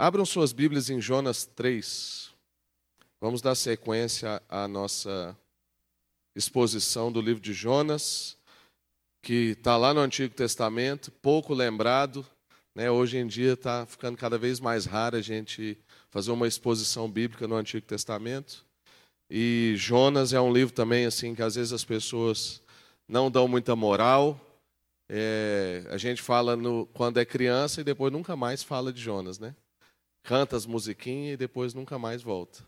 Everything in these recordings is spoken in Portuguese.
Abram suas Bíblias em Jonas 3. Vamos dar sequência à nossa exposição do livro de Jonas, que está lá no Antigo Testamento, pouco lembrado. Né? Hoje em dia está ficando cada vez mais raro a gente fazer uma exposição bíblica no Antigo Testamento. E Jonas é um livro também assim que às vezes as pessoas não dão muita moral. É, a gente fala no, quando é criança e depois nunca mais fala de Jonas, né? Canta as musiquinhas e depois nunca mais volta.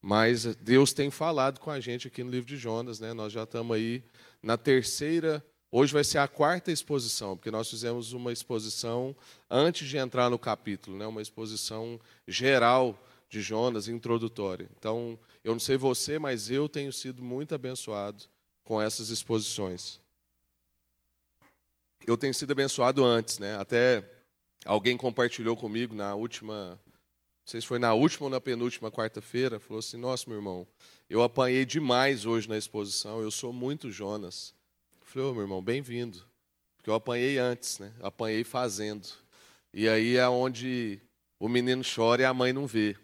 Mas Deus tem falado com a gente aqui no livro de Jonas, né? Nós já estamos aí na terceira. Hoje vai ser a quarta exposição, porque nós fizemos uma exposição antes de entrar no capítulo, né? Uma exposição geral de Jonas, introdutória. Então, eu não sei você, mas eu tenho sido muito abençoado com essas exposições. Eu tenho sido abençoado antes, né? Até alguém compartilhou comigo na última, não sei se foi na última ou na penúltima quarta-feira, falou assim: "Nossa, meu irmão, eu apanhei demais hoje na exposição, eu sou muito Jonas". Eu falei: "Ô, oh, meu irmão, bem-vindo". Porque eu apanhei antes, né? Apanhei fazendo. E aí é onde o menino chora e a mãe não vê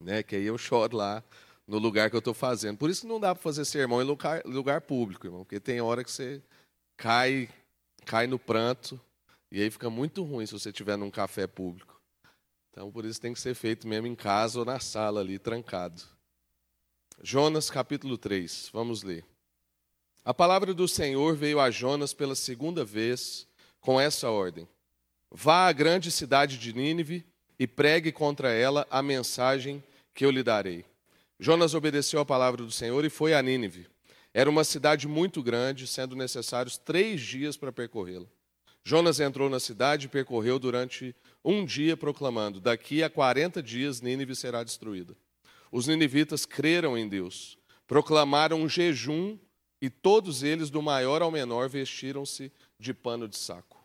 né? Que aí eu choro lá no lugar que eu estou fazendo. Por isso que não dá para fazer sermão em lugar, lugar público, irmão, porque tem hora que você cai, cai no pranto e aí fica muito ruim se você estiver num café público. Então, por isso tem que ser feito mesmo em casa ou na sala ali, trancado. Jonas capítulo 3, vamos ler. A palavra do Senhor veio a Jonas pela segunda vez com essa ordem: Vá à grande cidade de Nínive e pregue contra ela a mensagem que eu lhe darei. Jonas obedeceu a palavra do Senhor e foi a Nínive. Era uma cidade muito grande, sendo necessários três dias para percorrê-la. Jonas entrou na cidade e percorreu durante um dia, proclamando: Daqui a quarenta dias Nínive será destruída. Os ninivitas creram em Deus, proclamaram um jejum e todos eles, do maior ao menor, vestiram-se de pano de saco.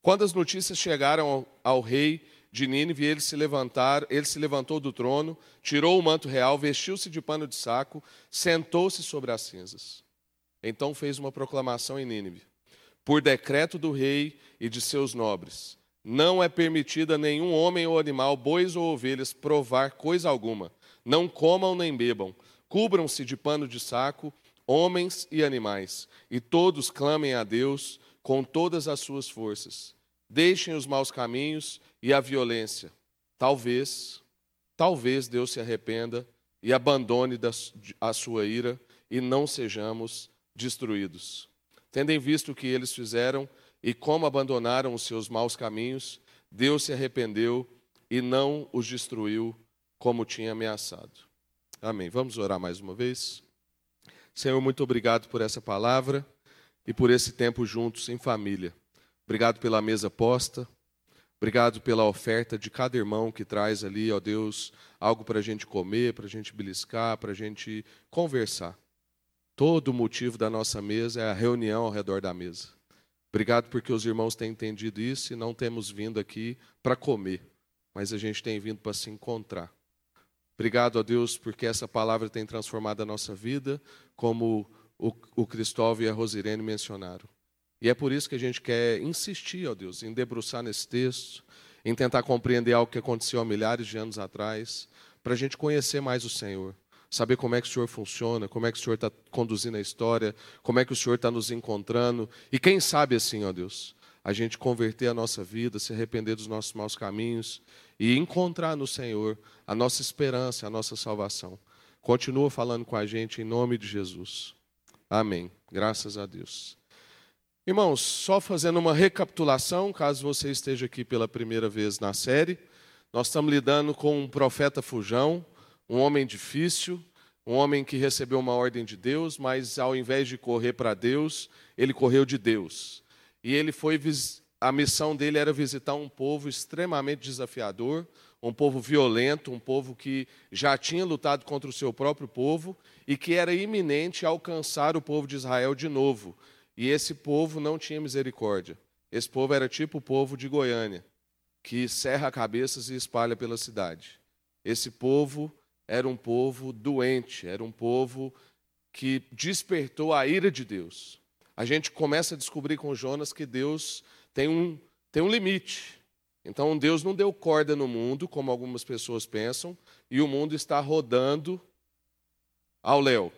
Quando as notícias chegaram ao, ao rei de Nínive, ele se levantar, ele se levantou do trono, tirou o manto real, vestiu-se de pano de saco, sentou-se sobre as cinzas. Então fez uma proclamação em Nínive: Por decreto do rei e de seus nobres, não é permitida nenhum homem ou animal, bois ou ovelhas, provar coisa alguma. Não comam nem bebam. Cubram-se de pano de saco, homens e animais, e todos clamem a Deus com todas as suas forças. Deixem os maus caminhos e a violência. Talvez, talvez Deus se arrependa e abandone a sua ira e não sejamos destruídos. Tendo visto o que eles fizeram e como abandonaram os seus maus caminhos, Deus se arrependeu e não os destruiu como tinha ameaçado. Amém. Vamos orar mais uma vez? Senhor, muito obrigado por essa palavra e por esse tempo juntos em família. Obrigado pela mesa posta. Obrigado pela oferta de cada irmão que traz ali, ó Deus, algo para a gente comer, para a gente beliscar, para a gente conversar. Todo o motivo da nossa mesa é a reunião ao redor da mesa. Obrigado porque os irmãos têm entendido isso e não temos vindo aqui para comer, mas a gente tem vindo para se encontrar. Obrigado a Deus porque essa palavra tem transformado a nossa vida, como o, o Cristóvão e a Rosirene mencionaram. E é por isso que a gente quer insistir, ó Deus, em debruçar nesse texto, em tentar compreender algo que aconteceu há milhares de anos atrás, para a gente conhecer mais o Senhor, saber como é que o Senhor funciona, como é que o Senhor está conduzindo a história, como é que o Senhor está nos encontrando. E quem sabe assim, ó Deus, a gente converter a nossa vida, se arrepender dos nossos maus caminhos e encontrar no Senhor a nossa esperança, a nossa salvação. Continua falando com a gente em nome de Jesus. Amém. Graças a Deus. Irmãos, só fazendo uma recapitulação, caso você esteja aqui pela primeira vez na série, nós estamos lidando com um profeta fujão, um homem difícil, um homem que recebeu uma ordem de Deus, mas ao invés de correr para Deus, ele correu de Deus. E ele foi a missão dele era visitar um povo extremamente desafiador, um povo violento, um povo que já tinha lutado contra o seu próprio povo e que era iminente alcançar o povo de Israel de novo. E esse povo não tinha misericórdia. Esse povo era tipo o povo de Goiânia, que serra cabeças e espalha pela cidade. Esse povo era um povo doente, era um povo que despertou a ira de Deus. A gente começa a descobrir com Jonas que Deus tem um, tem um limite. Então Deus não deu corda no mundo, como algumas pessoas pensam, e o mundo está rodando ao léu.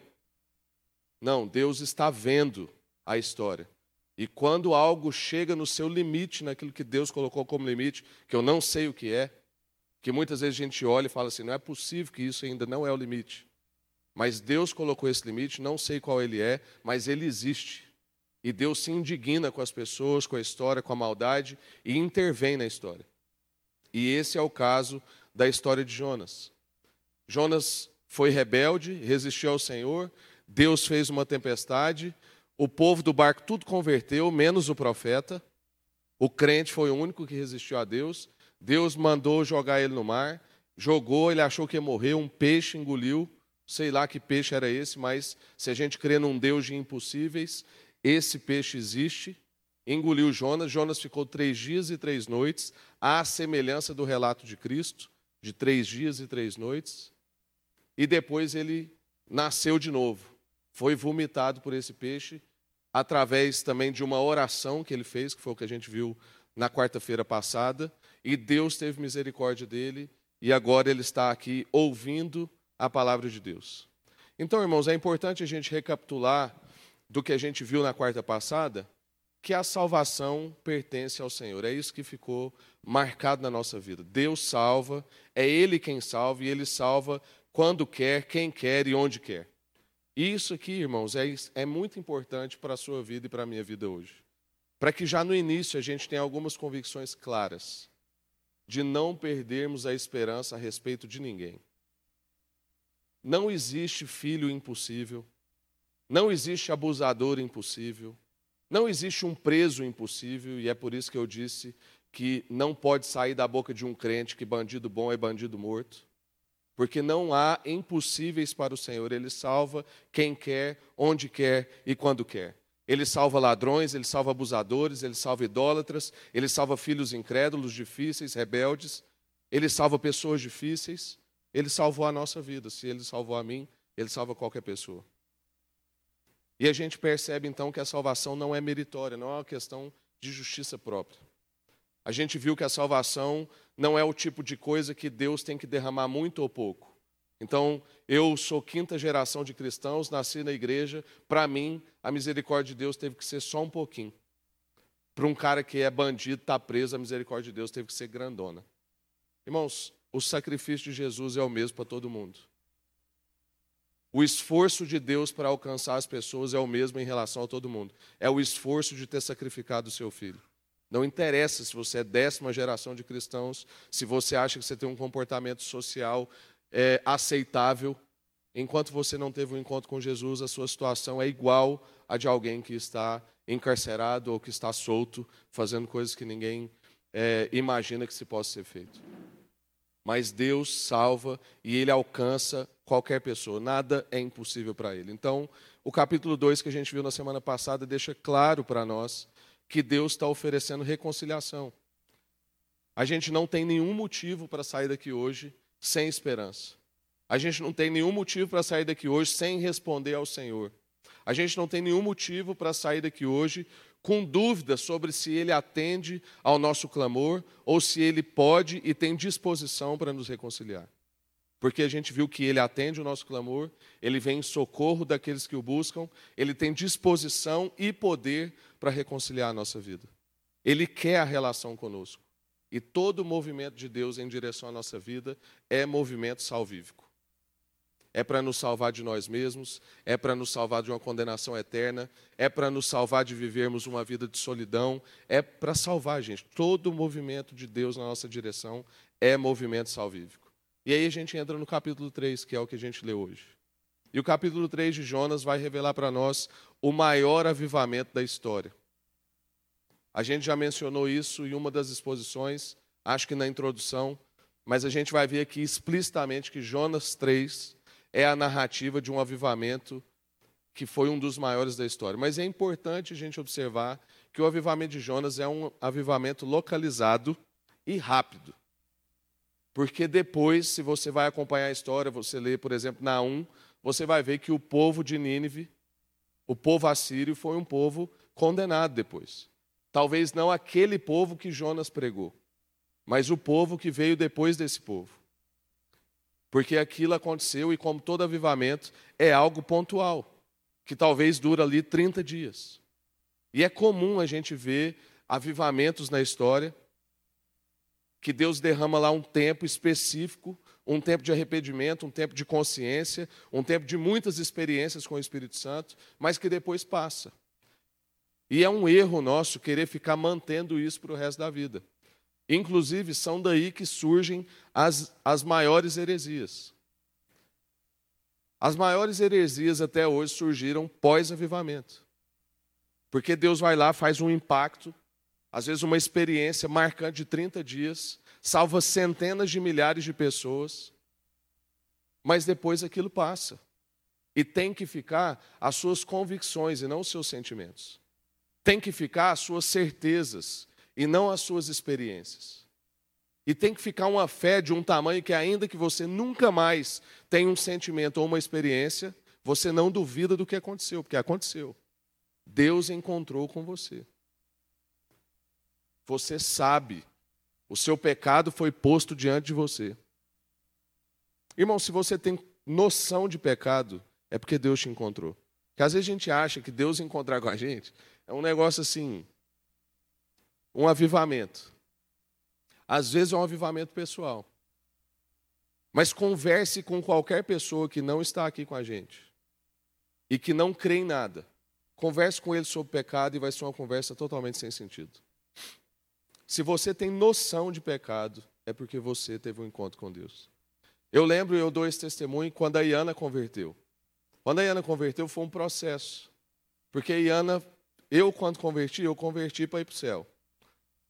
Não, Deus está vendo a história. E quando algo chega no seu limite, naquilo que Deus colocou como limite, que eu não sei o que é, que muitas vezes a gente olha e fala assim: não é possível que isso ainda não é o limite. Mas Deus colocou esse limite, não sei qual ele é, mas ele existe. E Deus se indigna com as pessoas, com a história, com a maldade e intervém na história. E esse é o caso da história de Jonas. Jonas foi rebelde, resistiu ao Senhor, Deus fez uma tempestade, o povo do barco tudo converteu, menos o profeta. O crente foi o único que resistiu a Deus. Deus mandou jogar ele no mar, jogou, ele achou que ia morrer, um peixe engoliu. Sei lá que peixe era esse, mas se a gente crê num Deus de impossíveis, esse peixe existe. Engoliu Jonas. Jonas ficou três dias e três noites, à semelhança do relato de Cristo, de três dias e três noites. E depois ele nasceu de novo. Foi vomitado por esse peixe através também de uma oração que ele fez, que foi o que a gente viu na quarta-feira passada, e Deus teve misericórdia dele, e agora ele está aqui ouvindo a palavra de Deus. Então, irmãos, é importante a gente recapitular do que a gente viu na quarta passada, que a salvação pertence ao Senhor. É isso que ficou marcado na nossa vida. Deus salva, é Ele quem salva, e Ele salva quando quer, quem quer e onde quer. Isso aqui, irmãos, é, é muito importante para a sua vida e para a minha vida hoje. Para que já no início a gente tenha algumas convicções claras de não perdermos a esperança a respeito de ninguém. Não existe filho impossível, não existe abusador impossível, não existe um preso impossível, e é por isso que eu disse que não pode sair da boca de um crente que bandido bom é bandido morto porque não há impossíveis para o Senhor. Ele salva quem quer, onde quer e quando quer. Ele salva ladrões, ele salva abusadores, ele salva idólatras, ele salva filhos incrédulos, difíceis, rebeldes, ele salva pessoas difíceis. Ele salvou a nossa vida. Se ele salvou a mim, ele salva qualquer pessoa. E a gente percebe então que a salvação não é meritória, não é uma questão de justiça própria. A gente viu que a salvação não é o tipo de coisa que Deus tem que derramar muito ou pouco. Então, eu sou quinta geração de cristãos, nasci na igreja, para mim, a misericórdia de Deus teve que ser só um pouquinho. Para um cara que é bandido, está preso, a misericórdia de Deus teve que ser grandona. Irmãos, o sacrifício de Jesus é o mesmo para todo mundo. O esforço de Deus para alcançar as pessoas é o mesmo em relação a todo mundo. É o esforço de ter sacrificado o seu filho. Não interessa se você é décima geração de cristãos, se você acha que você tem um comportamento social é, aceitável. Enquanto você não teve um encontro com Jesus, a sua situação é igual a de alguém que está encarcerado ou que está solto, fazendo coisas que ninguém é, imagina que se possa ser feito. Mas Deus salva e Ele alcança qualquer pessoa, nada é impossível para Ele. Então, o capítulo 2 que a gente viu na semana passada deixa claro para nós que Deus está oferecendo reconciliação. A gente não tem nenhum motivo para sair daqui hoje sem esperança. A gente não tem nenhum motivo para sair daqui hoje sem responder ao Senhor. A gente não tem nenhum motivo para sair daqui hoje com dúvida sobre se Ele atende ao nosso clamor ou se Ele pode e tem disposição para nos reconciliar. Porque a gente viu que Ele atende o nosso clamor, Ele vem em socorro daqueles que o buscam, Ele tem disposição e poder para reconciliar a nossa vida. Ele quer a relação conosco. E todo movimento de Deus em direção à nossa vida é movimento salvífico. É para nos salvar de nós mesmos, é para nos salvar de uma condenação eterna, é para nos salvar de vivermos uma vida de solidão, é para salvar, gente. Todo movimento de Deus na nossa direção é movimento salvífico. E aí a gente entra no capítulo 3, que é o que a gente lê hoje. E o capítulo 3 de Jonas vai revelar para nós o maior avivamento da história. A gente já mencionou isso em uma das exposições, acho que na introdução, mas a gente vai ver aqui explicitamente que Jonas 3 é a narrativa de um avivamento que foi um dos maiores da história. Mas é importante a gente observar que o avivamento de Jonas é um avivamento localizado e rápido. Porque depois, se você vai acompanhar a história, você lê, por exemplo, na 1, você vai ver que o povo de Nínive, o povo assírio, foi um povo condenado depois. Talvez não aquele povo que Jonas pregou, mas o povo que veio depois desse povo. Porque aquilo aconteceu e, como todo avivamento, é algo pontual, que talvez dura ali 30 dias. E é comum a gente ver avivamentos na história, que Deus derrama lá um tempo específico, um tempo de arrependimento, um tempo de consciência, um tempo de muitas experiências com o Espírito Santo, mas que depois passa. E é um erro nosso querer ficar mantendo isso para o resto da vida. Inclusive, são daí que surgem as, as maiores heresias. As maiores heresias até hoje surgiram pós-avivamento. Porque Deus vai lá, faz um impacto, às vezes uma experiência marcante de 30 dias, salva centenas de milhares de pessoas, mas depois aquilo passa. E tem que ficar as suas convicções e não os seus sentimentos. Tem que ficar as suas certezas e não as suas experiências. E tem que ficar uma fé de um tamanho que, ainda que você nunca mais tenha um sentimento ou uma experiência, você não duvida do que aconteceu, porque aconteceu. Deus encontrou com você. Você sabe, o seu pecado foi posto diante de você. Irmão, se você tem noção de pecado, é porque Deus te encontrou. Porque às vezes a gente acha que Deus encontrar com a gente é um negócio assim, um avivamento. Às vezes é um avivamento pessoal. Mas converse com qualquer pessoa que não está aqui com a gente e que não crê em nada. Converse com ele sobre pecado e vai ser uma conversa totalmente sem sentido. Se você tem noção de pecado, é porque você teve um encontro com Deus. Eu lembro, eu dou esse testemunho, quando a Iana converteu. Quando a Iana converteu, foi um processo. Porque a Iana, eu quando converti, eu converti para ir para o céu.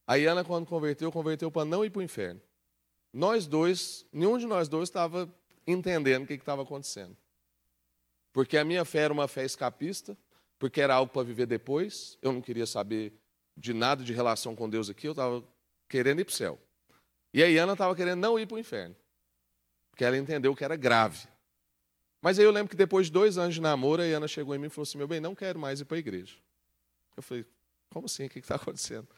A Iana, quando converteu, converteu para não ir para o inferno. Nós dois, nenhum de nós dois estava entendendo o que estava acontecendo. Porque a minha fé era uma fé escapista, porque era algo para viver depois. Eu não queria saber de nada de relação com Deus aqui, eu estava querendo ir para o céu. E a Iana estava querendo não ir para o inferno, porque ela entendeu que era grave. Mas aí eu lembro que depois de dois anos de namoro, a Iana chegou em mim e falou assim: Meu bem, não quero mais ir para a igreja. Eu falei: Como assim? O que está acontecendo?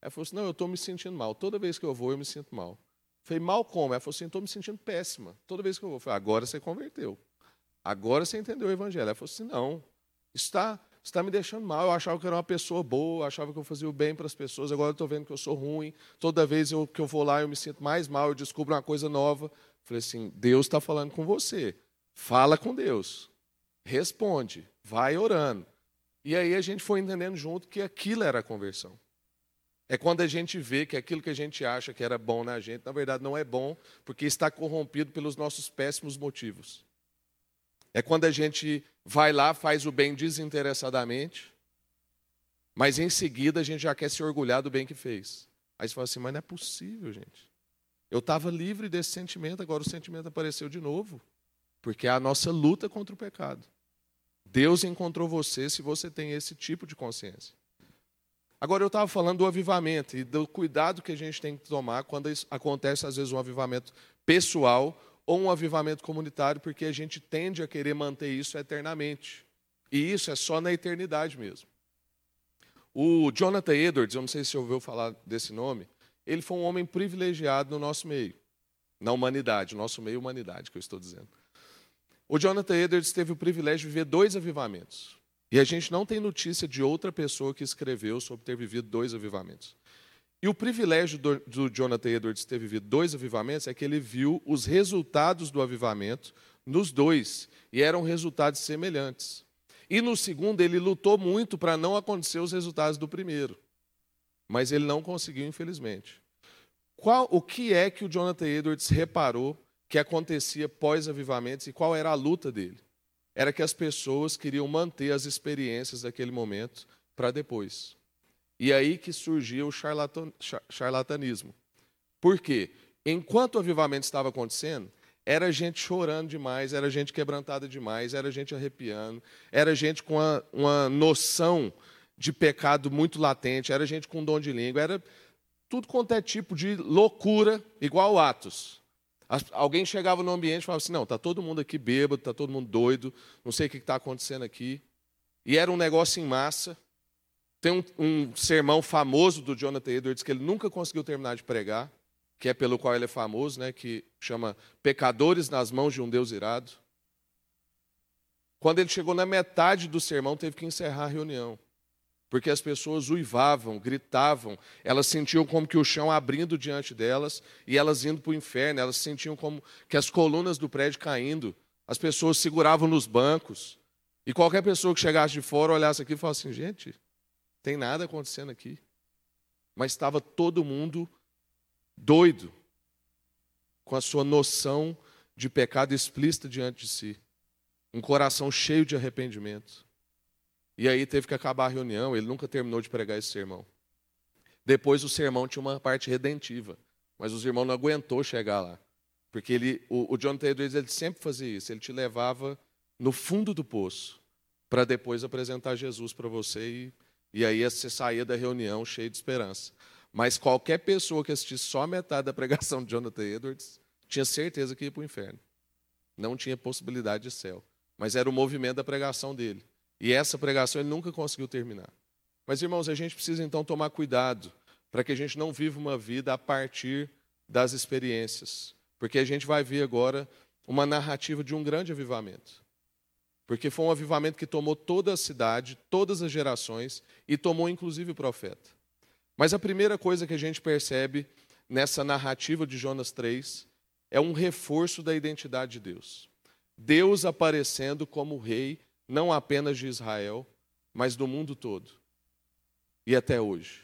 Ela falou assim: Não, eu estou me sentindo mal. Toda vez que eu vou, eu me sinto mal. Eu falei: Mal como? Ela falou assim: Estou me sentindo péssima. Toda vez que eu vou. Eu falei: Agora você converteu. Agora você entendeu o evangelho. Ela falou assim: Não, está, está me deixando mal. Eu achava que eu era uma pessoa boa, achava que eu fazia o bem para as pessoas. Agora eu estou vendo que eu sou ruim. Toda vez eu, que eu vou lá, eu me sinto mais mal. Eu descubro uma coisa nova. Falei assim: Deus está falando com você. Fala com Deus. Responde. Vai orando. E aí a gente foi entendendo junto que aquilo era a conversão. É quando a gente vê que aquilo que a gente acha que era bom na gente, na verdade não é bom, porque está corrompido pelos nossos péssimos motivos. É quando a gente vai lá, faz o bem desinteressadamente, mas em seguida a gente já quer se orgulhar do bem que fez. Aí você fala assim, mas não é possível, gente. Eu estava livre desse sentimento, agora o sentimento apareceu de novo. Porque é a nossa luta contra o pecado. Deus encontrou você se você tem esse tipo de consciência. Agora, eu estava falando do avivamento e do cuidado que a gente tem que tomar quando acontece, às vezes, um avivamento pessoal ou um avivamento comunitário, porque a gente tende a querer manter isso eternamente. E isso é só na eternidade mesmo. O Jonathan Edwards, eu não sei se ouviu falar desse nome, ele foi um homem privilegiado no nosso meio, na humanidade, nosso meio humanidade, que eu estou dizendo. O Jonathan Edwards teve o privilégio de viver dois avivamentos. E a gente não tem notícia de outra pessoa que escreveu sobre ter vivido dois avivamentos. E o privilégio do, do Jonathan Edwards ter vivido dois avivamentos é que ele viu os resultados do avivamento nos dois, e eram resultados semelhantes. E no segundo, ele lutou muito para não acontecer os resultados do primeiro. Mas ele não conseguiu, infelizmente. Qual, o que é que o Jonathan Edwards reparou que acontecia pós-avivamentos e qual era a luta dele? era que as pessoas queriam manter as experiências daquele momento para depois. E aí que surgia o charlatanismo. Por quê? Enquanto o avivamento estava acontecendo, era gente chorando demais, era gente quebrantada demais, era gente arrepiando, era gente com uma, uma noção de pecado muito latente, era gente com dom de língua, era tudo quanto é tipo de loucura, igual Atos. Alguém chegava no ambiente e falava assim: não, está todo mundo aqui bêbado, está todo mundo doido, não sei o que está acontecendo aqui. E era um negócio em massa. Tem um, um, sermão famoso do Jonathan Edwards que ele nunca conseguiu terminar de pregar. que é pelo qual ele é famoso, né, que chama Pecadores nas mãos de um Deus irado. Quando ele chegou na metade do sermão, teve que encerrar a reunião. Porque as pessoas uivavam, gritavam, elas sentiam como que o chão abrindo diante delas e elas indo para o inferno, elas sentiam como que as colunas do prédio caindo, as pessoas seguravam nos bancos. E qualquer pessoa que chegasse de fora olhasse aqui e falasse assim: gente, tem nada acontecendo aqui. Mas estava todo mundo doido com a sua noção de pecado explícita diante de si, um coração cheio de arrependimento. E aí teve que acabar a reunião, ele nunca terminou de pregar esse sermão. Depois o sermão tinha uma parte redentiva, mas os irmãos não aguentou chegar lá. Porque ele, o, o John Taylor ele sempre fazia isso, ele te levava no fundo do poço para depois apresentar Jesus para você e, e aí você saía da reunião cheio de esperança. Mas qualquer pessoa que assistisse só metade da pregação de Jonathan Edwards tinha certeza que ia para o inferno. Não tinha possibilidade de céu. Mas era o movimento da pregação dele. E essa pregação ele nunca conseguiu terminar. Mas, irmãos, a gente precisa então tomar cuidado para que a gente não viva uma vida a partir das experiências. Porque a gente vai ver agora uma narrativa de um grande avivamento. Porque foi um avivamento que tomou toda a cidade, todas as gerações e tomou inclusive o profeta. Mas a primeira coisa que a gente percebe nessa narrativa de Jonas 3 é um reforço da identidade de Deus. Deus aparecendo como rei, não apenas de Israel, mas do mundo todo. E até hoje.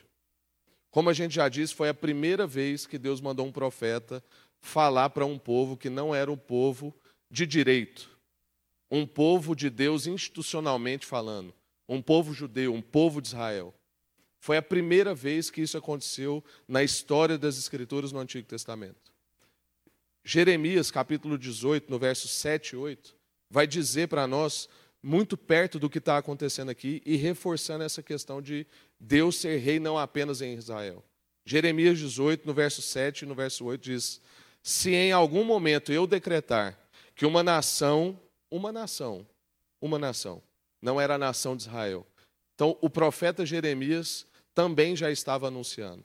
Como a gente já disse, foi a primeira vez que Deus mandou um profeta falar para um povo que não era um povo de direito, um povo de Deus institucionalmente falando, um povo judeu, um povo de Israel. Foi a primeira vez que isso aconteceu na história das Escrituras no Antigo Testamento. Jeremias, capítulo 18, no verso 7 e 8, vai dizer para nós, muito perto do que está acontecendo aqui, e reforçando essa questão de Deus ser rei não apenas em Israel. Jeremias 18, no verso 7 e no verso 8, diz: Se em algum momento eu decretar que uma nação, uma nação, uma nação, não era a nação de Israel. Então, o profeta Jeremias também já estava anunciando.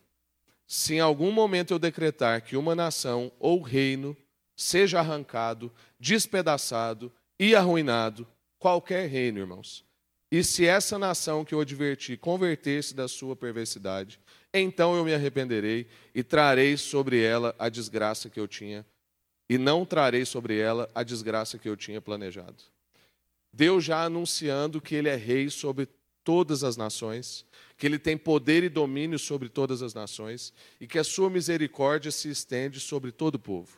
Se em algum momento eu decretar que uma nação ou reino seja arrancado, despedaçado e arruinado, qualquer reino, irmãos, e se essa nação que eu adverti converter-se da sua perversidade, então eu me arrependerei e trarei sobre ela a desgraça que eu tinha, e não trarei sobre ela a desgraça que eu tinha planejado. Deus já anunciando que Ele é rei sobre todas as nações, que ele tem poder e domínio sobre todas as nações e que a sua misericórdia se estende sobre todo o povo.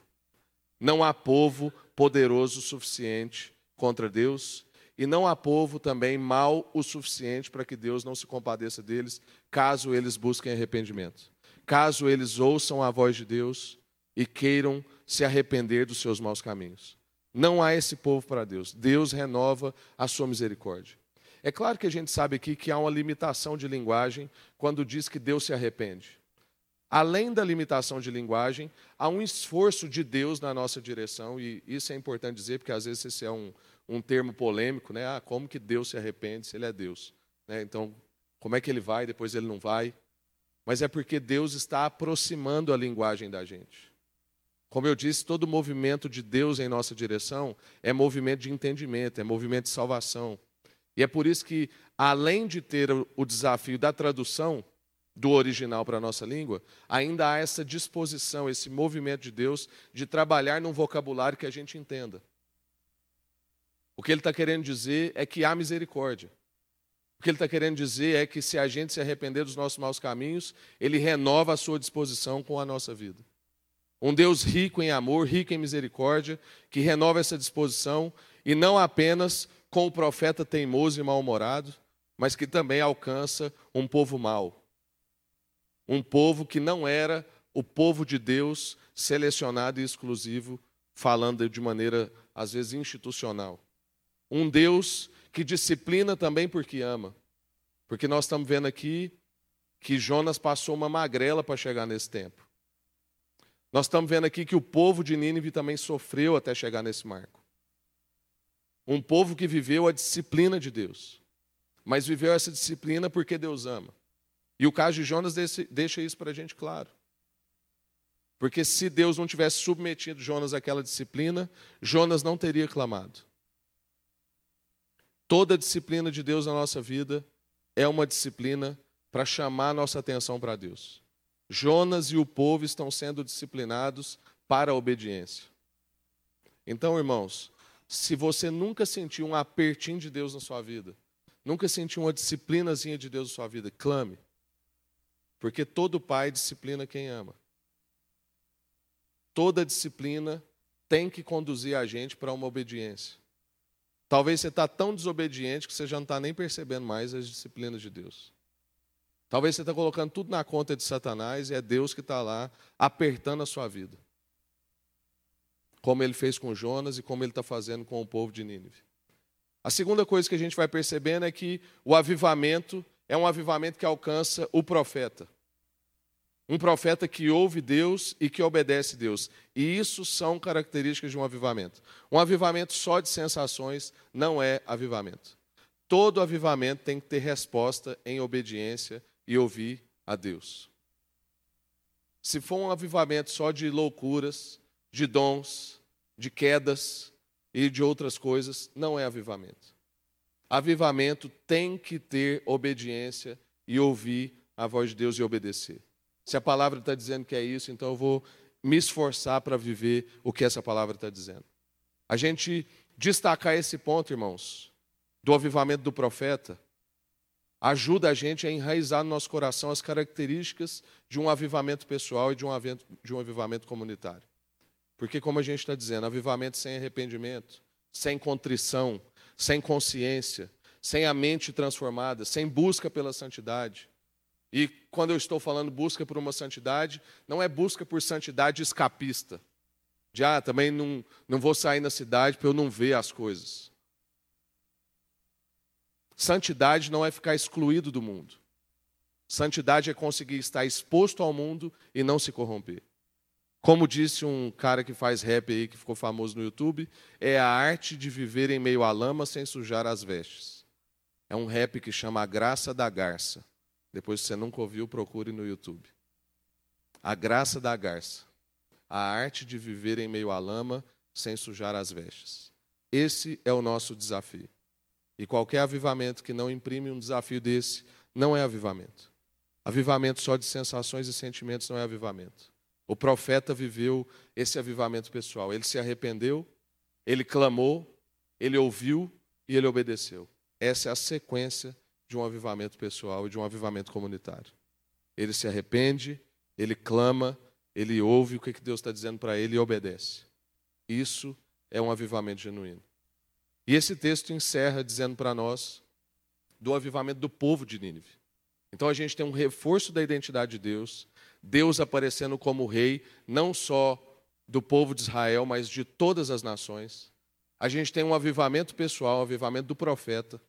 Não há povo poderoso o suficiente contra Deus e não há povo também mau o suficiente para que Deus não se compadeça deles, caso eles busquem arrependimento. Caso eles ouçam a voz de Deus e queiram se arrepender dos seus maus caminhos. Não há esse povo para Deus. Deus renova a sua misericórdia. É claro que a gente sabe aqui que há uma limitação de linguagem quando diz que Deus se arrepende. Além da limitação de linguagem, há um esforço de Deus na nossa direção, e isso é importante dizer, porque às vezes esse é um, um termo polêmico, né? Ah, como que Deus se arrepende se Ele é Deus? Né? Então, como é que Ele vai, depois Ele não vai? Mas é porque Deus está aproximando a linguagem da gente. Como eu disse, todo movimento de Deus em nossa direção é movimento de entendimento, é movimento de salvação. E é por isso que, além de ter o desafio da tradução do original para a nossa língua, ainda há essa disposição, esse movimento de Deus de trabalhar num vocabulário que a gente entenda. O que ele está querendo dizer é que há misericórdia. O que ele está querendo dizer é que se a gente se arrepender dos nossos maus caminhos, ele renova a sua disposição com a nossa vida. Um Deus rico em amor, rico em misericórdia, que renova essa disposição e não apenas com o profeta teimoso e mal-humorado, mas que também alcança um povo mau. Um povo que não era o povo de Deus selecionado e exclusivo, falando de maneira, às vezes, institucional. Um Deus que disciplina também porque ama. Porque nós estamos vendo aqui que Jonas passou uma magrela para chegar nesse tempo. Nós estamos vendo aqui que o povo de Nínive também sofreu até chegar nesse marco. Um povo que viveu a disciplina de Deus, mas viveu essa disciplina porque Deus ama. E o caso de Jonas deixa isso para a gente claro. Porque se Deus não tivesse submetido Jonas àquela disciplina, Jonas não teria clamado. Toda disciplina de Deus na nossa vida é uma disciplina para chamar nossa atenção para Deus. Jonas e o povo estão sendo disciplinados para a obediência. Então, irmãos, se você nunca sentiu um apertinho de Deus na sua vida, nunca sentiu uma disciplinazinha de Deus na sua vida, clame. Porque todo pai disciplina quem ama. Toda disciplina tem que conduzir a gente para uma obediência. Talvez você está tão desobediente que você já não está nem percebendo mais as disciplinas de Deus. Talvez você está colocando tudo na conta de Satanás e é Deus que está lá apertando a sua vida. Como ele fez com Jonas e como ele está fazendo com o povo de Nínive. A segunda coisa que a gente vai percebendo é que o avivamento é um avivamento que alcança o profeta. Um profeta que ouve Deus e que obedece Deus. E isso são características de um avivamento. Um avivamento só de sensações não é avivamento. Todo avivamento tem que ter resposta em obediência e ouvir a Deus. Se for um avivamento só de loucuras, de dons, de quedas e de outras coisas, não é avivamento. Avivamento tem que ter obediência e ouvir a voz de Deus e obedecer. Se a palavra está dizendo que é isso, então eu vou me esforçar para viver o que essa palavra está dizendo. A gente destacar esse ponto, irmãos, do avivamento do profeta, ajuda a gente a enraizar no nosso coração as características de um avivamento pessoal e de um, avento, de um avivamento comunitário. Porque, como a gente está dizendo, avivamento sem arrependimento, sem contrição, sem consciência, sem a mente transformada, sem busca pela santidade. E quando eu estou falando busca por uma santidade, não é busca por santidade escapista. De, ah, também não, não vou sair na cidade para eu não ver as coisas. Santidade não é ficar excluído do mundo. Santidade é conseguir estar exposto ao mundo e não se corromper. Como disse um cara que faz rap aí, que ficou famoso no YouTube, é a arte de viver em meio à lama sem sujar as vestes. É um rap que chama A Graça da Garça. Depois, se você nunca ouviu, procure no YouTube. A Graça da Garça. A arte de viver em meio à lama sem sujar as vestes. Esse é o nosso desafio. E qualquer avivamento que não imprime um desafio desse não é avivamento. Avivamento só de sensações e sentimentos não é avivamento. O profeta viveu esse avivamento pessoal. Ele se arrependeu, ele clamou, ele ouviu e ele obedeceu. Essa é a sequência de um avivamento pessoal e de um avivamento comunitário. Ele se arrepende, ele clama, ele ouve o que Deus está dizendo para ele e obedece. Isso é um avivamento genuíno. E esse texto encerra dizendo para nós do avivamento do povo de Nínive. Então a gente tem um reforço da identidade de Deus, Deus aparecendo como rei, não só do povo de Israel, mas de todas as nações. A gente tem um avivamento pessoal, um avivamento do profeta,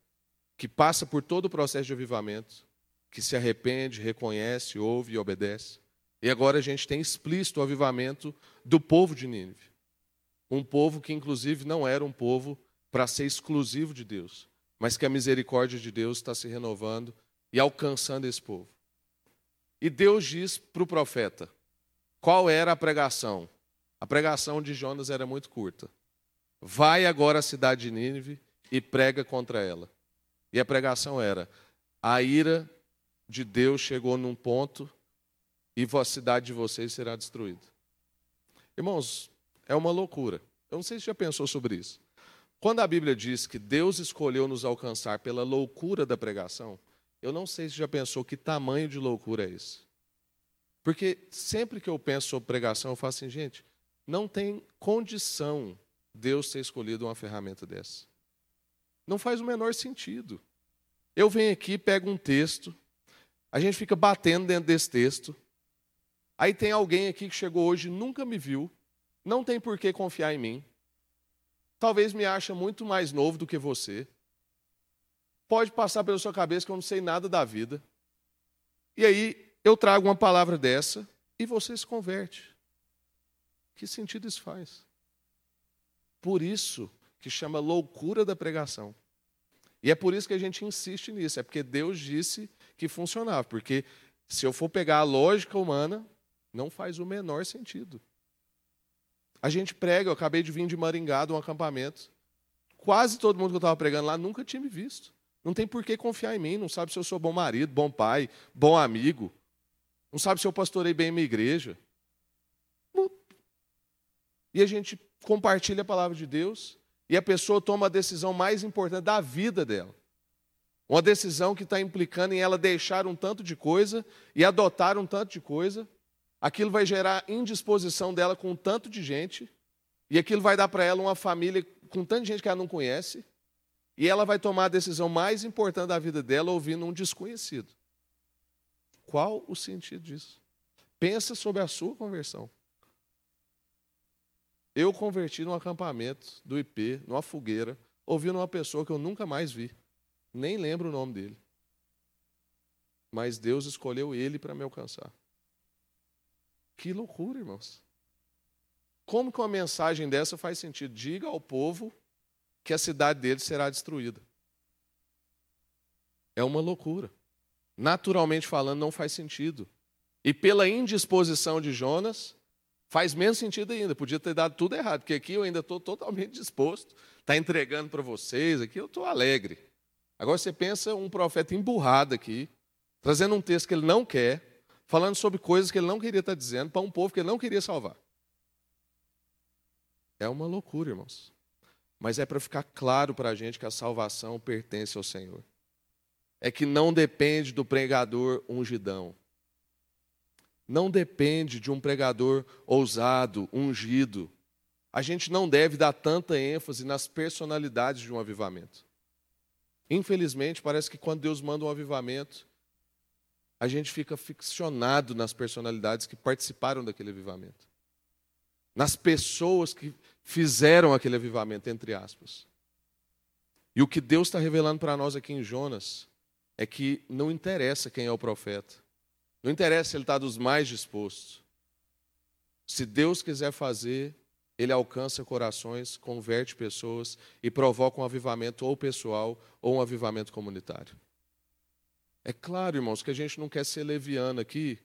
que passa por todo o processo de avivamento, que se arrepende, reconhece, ouve e obedece. E agora a gente tem explícito o avivamento do povo de Nínive. Um povo que, inclusive, não era um povo para ser exclusivo de Deus, mas que a misericórdia de Deus está se renovando e alcançando esse povo. E Deus diz para o profeta qual era a pregação. A pregação de Jonas era muito curta. Vai agora à cidade de Nínive e prega contra ela. E a pregação era: a ira de Deus chegou num ponto e a cidade de vocês será destruída. Irmãos, é uma loucura. Eu não sei se já pensou sobre isso. Quando a Bíblia diz que Deus escolheu nos alcançar pela loucura da pregação, eu não sei se já pensou que tamanho de loucura é esse. Porque sempre que eu penso sobre pregação, eu falo assim, gente, não tem condição Deus ter escolhido uma ferramenta dessa. Não faz o menor sentido. Eu venho aqui, pego um texto, a gente fica batendo dentro desse texto. Aí tem alguém aqui que chegou hoje, nunca me viu, não tem por que confiar em mim talvez me acha muito mais novo do que você. Pode passar pela sua cabeça que eu não sei nada da vida. E aí eu trago uma palavra dessa e você se converte. Que sentido isso faz? Por isso que chama loucura da pregação. E é por isso que a gente insiste nisso, é porque Deus disse que funcionava. Porque se eu for pegar a lógica humana, Não faz o menor sentido. A gente prega, eu acabei de vir de Maringá, de um acampamento. Quase todo mundo que eu estava pregando lá nunca tinha me visto. Não tem por que confiar em mim, não sabe se eu sou bom marido, bom pai, bom amigo. Não sabe se eu pastorei bem minha igreja. E a gente compartilha a palavra de Deus e a pessoa toma a decisão mais importante da vida dela. Uma decisão que está implicando em ela deixar um tanto de coisa e adotar um tanto de coisa. Aquilo vai gerar indisposição dela com um tanto de gente. E aquilo vai dar para ela uma família com tanta gente que ela não conhece. E ela vai tomar a decisão mais importante da vida dela ouvindo um desconhecido. Qual o sentido disso? Pensa sobre a sua conversão. Eu converti num acampamento do IP, numa fogueira, ouvindo uma pessoa que eu nunca mais vi. Nem lembro o nome dele. Mas Deus escolheu ele para me alcançar. Que loucura, irmãos. Como que uma mensagem dessa faz sentido? Diga ao povo que a cidade dele será destruída. É uma loucura. Naturalmente falando, não faz sentido. E pela indisposição de Jonas, faz menos sentido ainda. Podia ter dado tudo errado, porque aqui eu ainda estou totalmente disposto, está entregando para vocês, aqui eu estou alegre. Agora você pensa um profeta emburrado aqui, trazendo um texto que ele não quer, falando sobre coisas que ele não queria estar dizendo para um povo que ele não queria salvar. É uma loucura, irmãos. Mas é para ficar claro para a gente que a salvação pertence ao Senhor. É que não depende do pregador ungidão. Não depende de um pregador ousado, ungido. A gente não deve dar tanta ênfase nas personalidades de um avivamento. Infelizmente, parece que quando Deus manda um avivamento, a gente fica ficcionado nas personalidades que participaram daquele avivamento. Nas pessoas que fizeram aquele avivamento, entre aspas. E o que Deus está revelando para nós aqui em Jonas é que não interessa quem é o profeta, não interessa se ele está dos mais dispostos. Se Deus quiser fazer, ele alcança corações, converte pessoas e provoca um avivamento ou pessoal ou um avivamento comunitário. É claro, irmãos, que a gente não quer ser leviano aqui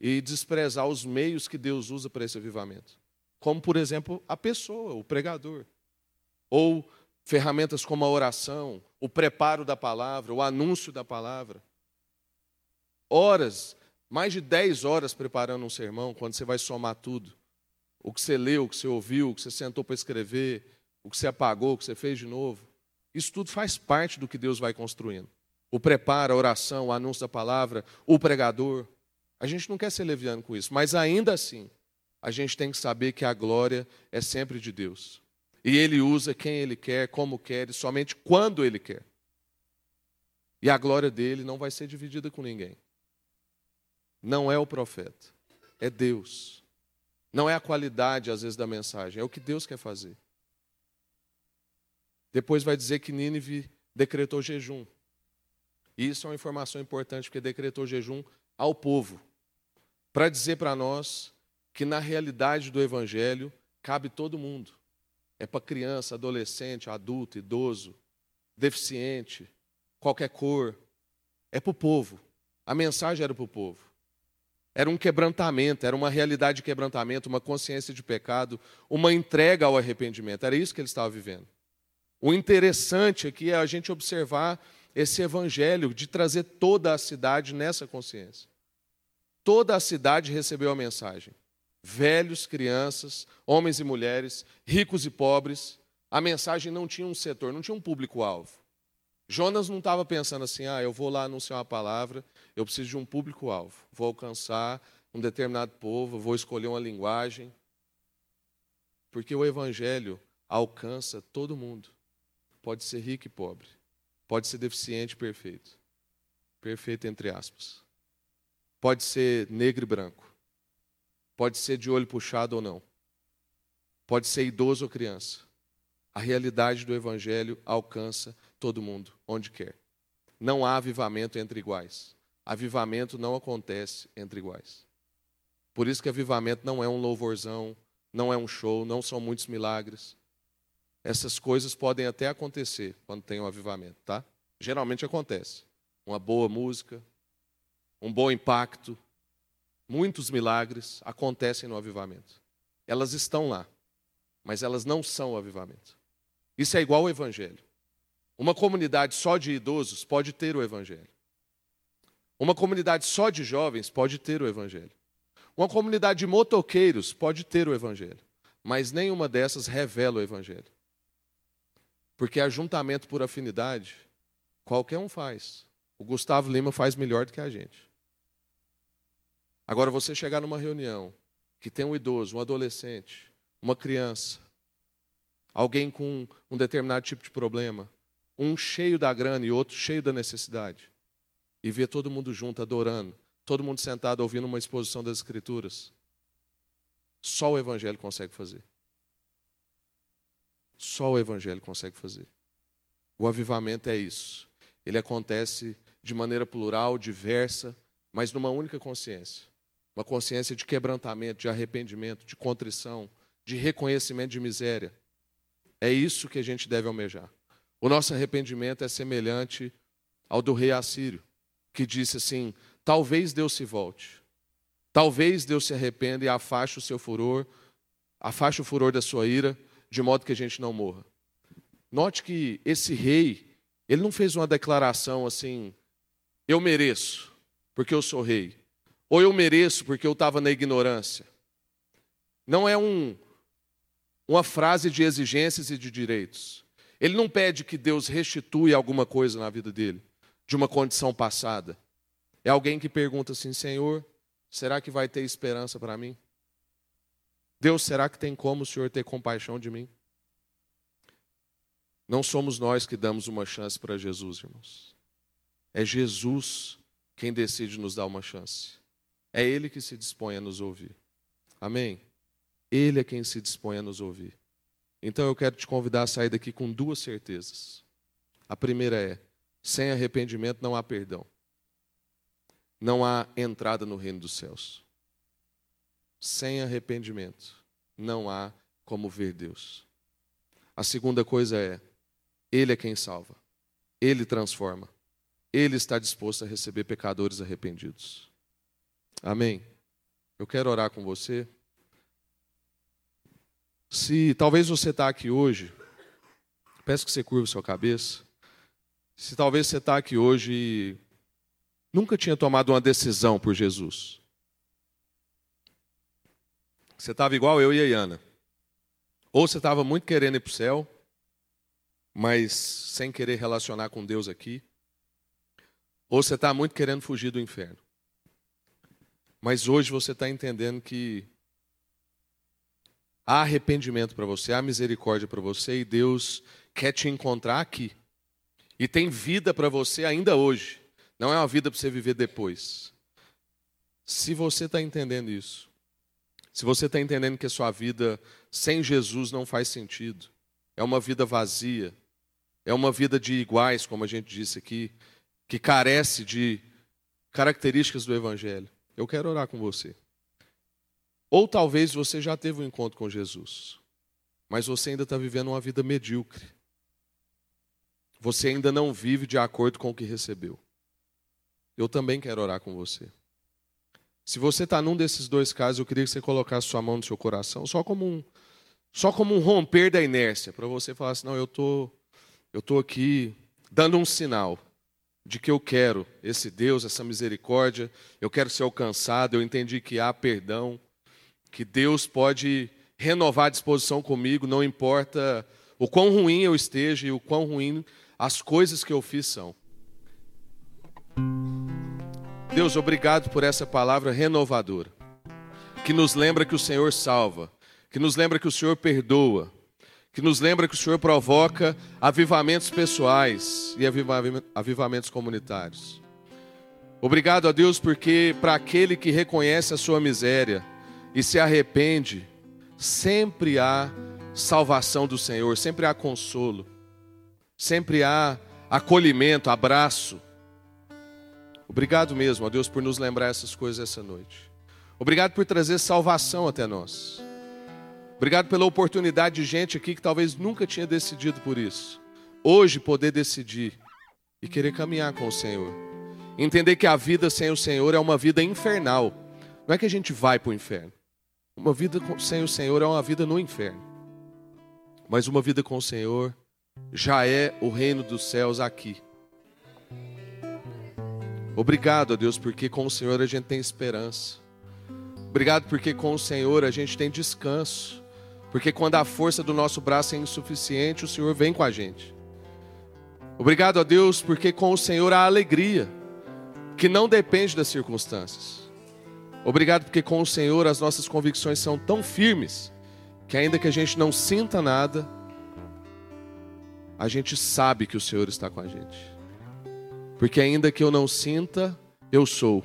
e desprezar os meios que Deus usa para esse avivamento. Como, por exemplo, a pessoa, o pregador. Ou ferramentas como a oração, o preparo da palavra, o anúncio da palavra. Horas, mais de 10 horas preparando um sermão, quando você vai somar tudo o que você leu, o que você ouviu, o que você sentou para escrever, o que você apagou, o que você fez de novo. Isso tudo faz parte do que Deus vai construindo. O preparo, a oração, o anúncio da palavra, o pregador. A gente não quer ser leviano com isso, mas ainda assim, a gente tem que saber que a glória é sempre de Deus. E Ele usa quem Ele quer, como quer, e somente quando Ele quer. E a glória dele não vai ser dividida com ninguém. Não é o profeta, é Deus. Não é a qualidade, às vezes, da mensagem, é o que Deus quer fazer. Depois vai dizer que Nínive decretou jejum. E isso é uma informação importante, porque decretou jejum ao povo. Para dizer para nós que, na realidade do Evangelho, cabe todo mundo. É para criança, adolescente, adulto, idoso, deficiente, qualquer cor. É para o povo. A mensagem era para o povo. Era um quebrantamento, era uma realidade de quebrantamento, uma consciência de pecado, uma entrega ao arrependimento. Era isso que ele estava vivendo. O interessante aqui é a gente observar esse evangelho de trazer toda a cidade nessa consciência. Toda a cidade recebeu a mensagem. Velhos, crianças, homens e mulheres, ricos e pobres. A mensagem não tinha um setor, não tinha um público-alvo. Jonas não estava pensando assim, ah, eu vou lá anunciar uma palavra, eu preciso de um público-alvo. Vou alcançar um determinado povo, vou escolher uma linguagem. Porque o Evangelho alcança todo mundo. Pode ser rico e pobre. Pode ser deficiente e perfeito. Perfeito entre aspas. Pode ser negro e branco. Pode ser de olho puxado ou não. Pode ser idoso ou criança. A realidade do Evangelho alcança todo mundo, onde quer. Não há avivamento entre iguais. Avivamento não acontece entre iguais. Por isso que avivamento não é um louvorzão, não é um show, não são muitos milagres. Essas coisas podem até acontecer quando tem um avivamento, tá? Geralmente acontece. Uma boa música, um bom impacto, muitos milagres acontecem no avivamento. Elas estão lá, mas elas não são o avivamento. Isso é igual ao evangelho. Uma comunidade só de idosos pode ter o evangelho. Uma comunidade só de jovens pode ter o evangelho. Uma comunidade de motoqueiros pode ter o evangelho, mas nenhuma dessas revela o evangelho. Porque ajuntamento por afinidade, qualquer um faz. O Gustavo Lima faz melhor do que a gente. Agora, você chegar numa reunião que tem um idoso, um adolescente, uma criança, alguém com um determinado tipo de problema, um cheio da grana e outro cheio da necessidade, e ver todo mundo junto adorando, todo mundo sentado ouvindo uma exposição das Escrituras, só o Evangelho consegue fazer. Só o Evangelho consegue fazer. O avivamento é isso. Ele acontece de maneira plural, diversa, mas numa única consciência. Uma consciência de quebrantamento, de arrependimento, de contrição, de reconhecimento de miséria. É isso que a gente deve almejar. O nosso arrependimento é semelhante ao do rei assírio, que disse assim: talvez Deus se volte, talvez Deus se arrependa e afaste o seu furor, afaste o furor da sua ira, de modo que a gente não morra. Note que esse rei, ele não fez uma declaração assim: eu mereço, porque eu sou rei ou eu mereço porque eu estava na ignorância. Não é um, uma frase de exigências e de direitos. Ele não pede que Deus restitui alguma coisa na vida dele, de uma condição passada. É alguém que pergunta assim: Senhor, será que vai ter esperança para mim? Deus, será que tem como o Senhor ter compaixão de mim? Não somos nós que damos uma chance para Jesus, irmãos. É Jesus quem decide nos dar uma chance. É Ele que se dispõe a nos ouvir. Amém? Ele é quem se dispõe a nos ouvir. Então eu quero te convidar a sair daqui com duas certezas. A primeira é: sem arrependimento não há perdão. Não há entrada no reino dos céus. Sem arrependimento não há como ver Deus. A segunda coisa é: Ele é quem salva. Ele transforma. Ele está disposto a receber pecadores arrependidos. Amém. Eu quero orar com você. Se talvez você está aqui hoje, peço que você curva sua cabeça. Se talvez você está aqui hoje e nunca tinha tomado uma decisão por Jesus. Você estava igual eu e a Iana. Ou você estava muito querendo ir para o céu, mas sem querer relacionar com Deus aqui. Ou você está muito querendo fugir do inferno. Mas hoje você está entendendo que há arrependimento para você, há misericórdia para você e Deus quer te encontrar aqui. E tem vida para você ainda hoje. Não é uma vida para você viver depois. Se você está entendendo isso, se você está entendendo que a sua vida sem Jesus não faz sentido, é uma vida vazia, é uma vida de iguais, como a gente disse aqui, que carece de características do Evangelho. Eu quero orar com você. Ou talvez você já teve um encontro com Jesus, mas você ainda está vivendo uma vida medíocre. Você ainda não vive de acordo com o que recebeu. Eu também quero orar com você. Se você está num desses dois casos, eu queria que você colocasse sua mão no seu coração, só como um, só como um romper da inércia, para você falar assim: não, eu tô, eu tô aqui dando um sinal de que eu quero esse Deus, essa misericórdia, eu quero ser alcançado, eu entendi que há perdão, que Deus pode renovar a disposição comigo, não importa o quão ruim eu esteja e o quão ruim as coisas que eu fiz são. Deus, obrigado por essa palavra renovadora, que nos lembra que o Senhor salva, que nos lembra que o Senhor perdoa, que nos lembra que o Senhor provoca avivamentos pessoais e avivamentos comunitários. Obrigado a Deus, porque para aquele que reconhece a sua miséria e se arrepende, sempre há salvação do Senhor, sempre há consolo, sempre há acolhimento, abraço. Obrigado mesmo, a Deus, por nos lembrar essas coisas essa noite. Obrigado por trazer salvação até nós. Obrigado pela oportunidade de gente aqui que talvez nunca tinha decidido por isso. Hoje poder decidir e querer caminhar com o Senhor. Entender que a vida sem o Senhor é uma vida infernal. Não é que a gente vai para o inferno. Uma vida sem o Senhor é uma vida no inferno. Mas uma vida com o Senhor já é o reino dos céus aqui. Obrigado a Deus, porque com o Senhor a gente tem esperança. Obrigado porque com o Senhor a gente tem descanso. Porque quando a força do nosso braço é insuficiente, o Senhor vem com a gente. Obrigado a Deus porque com o Senhor há alegria, que não depende das circunstâncias. Obrigado porque com o Senhor as nossas convicções são tão firmes que ainda que a gente não sinta nada, a gente sabe que o Senhor está com a gente. Porque ainda que eu não sinta, eu sou.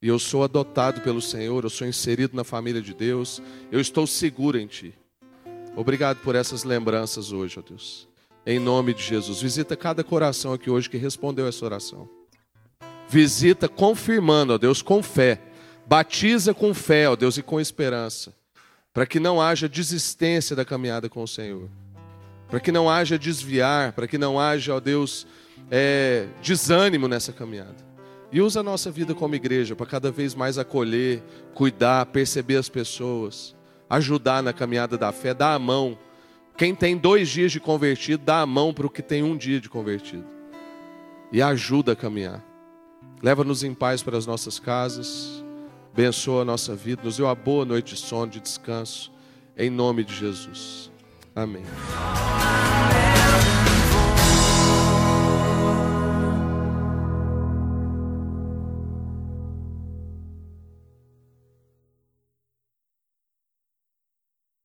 E eu sou adotado pelo Senhor, eu sou inserido na família de Deus, eu estou seguro em Ti. Obrigado por essas lembranças hoje, ó Deus. Em nome de Jesus. Visita cada coração aqui hoje que respondeu essa oração. Visita confirmando, ó Deus, com fé. Batiza com fé, ó Deus, e com esperança. Para que não haja desistência da caminhada com o Senhor. Para que não haja desviar, para que não haja, ó Deus, é, desânimo nessa caminhada. E usa a nossa vida como igreja para cada vez mais acolher, cuidar, perceber as pessoas, ajudar na caminhada da fé, dar a mão. Quem tem dois dias de convertido, dá a mão para o que tem um dia de convertido. E ajuda a caminhar. Leva-nos em paz para as nossas casas. Abençoa a nossa vida. Nos dê uma boa noite de sono, de descanso. Em nome de Jesus. Amém.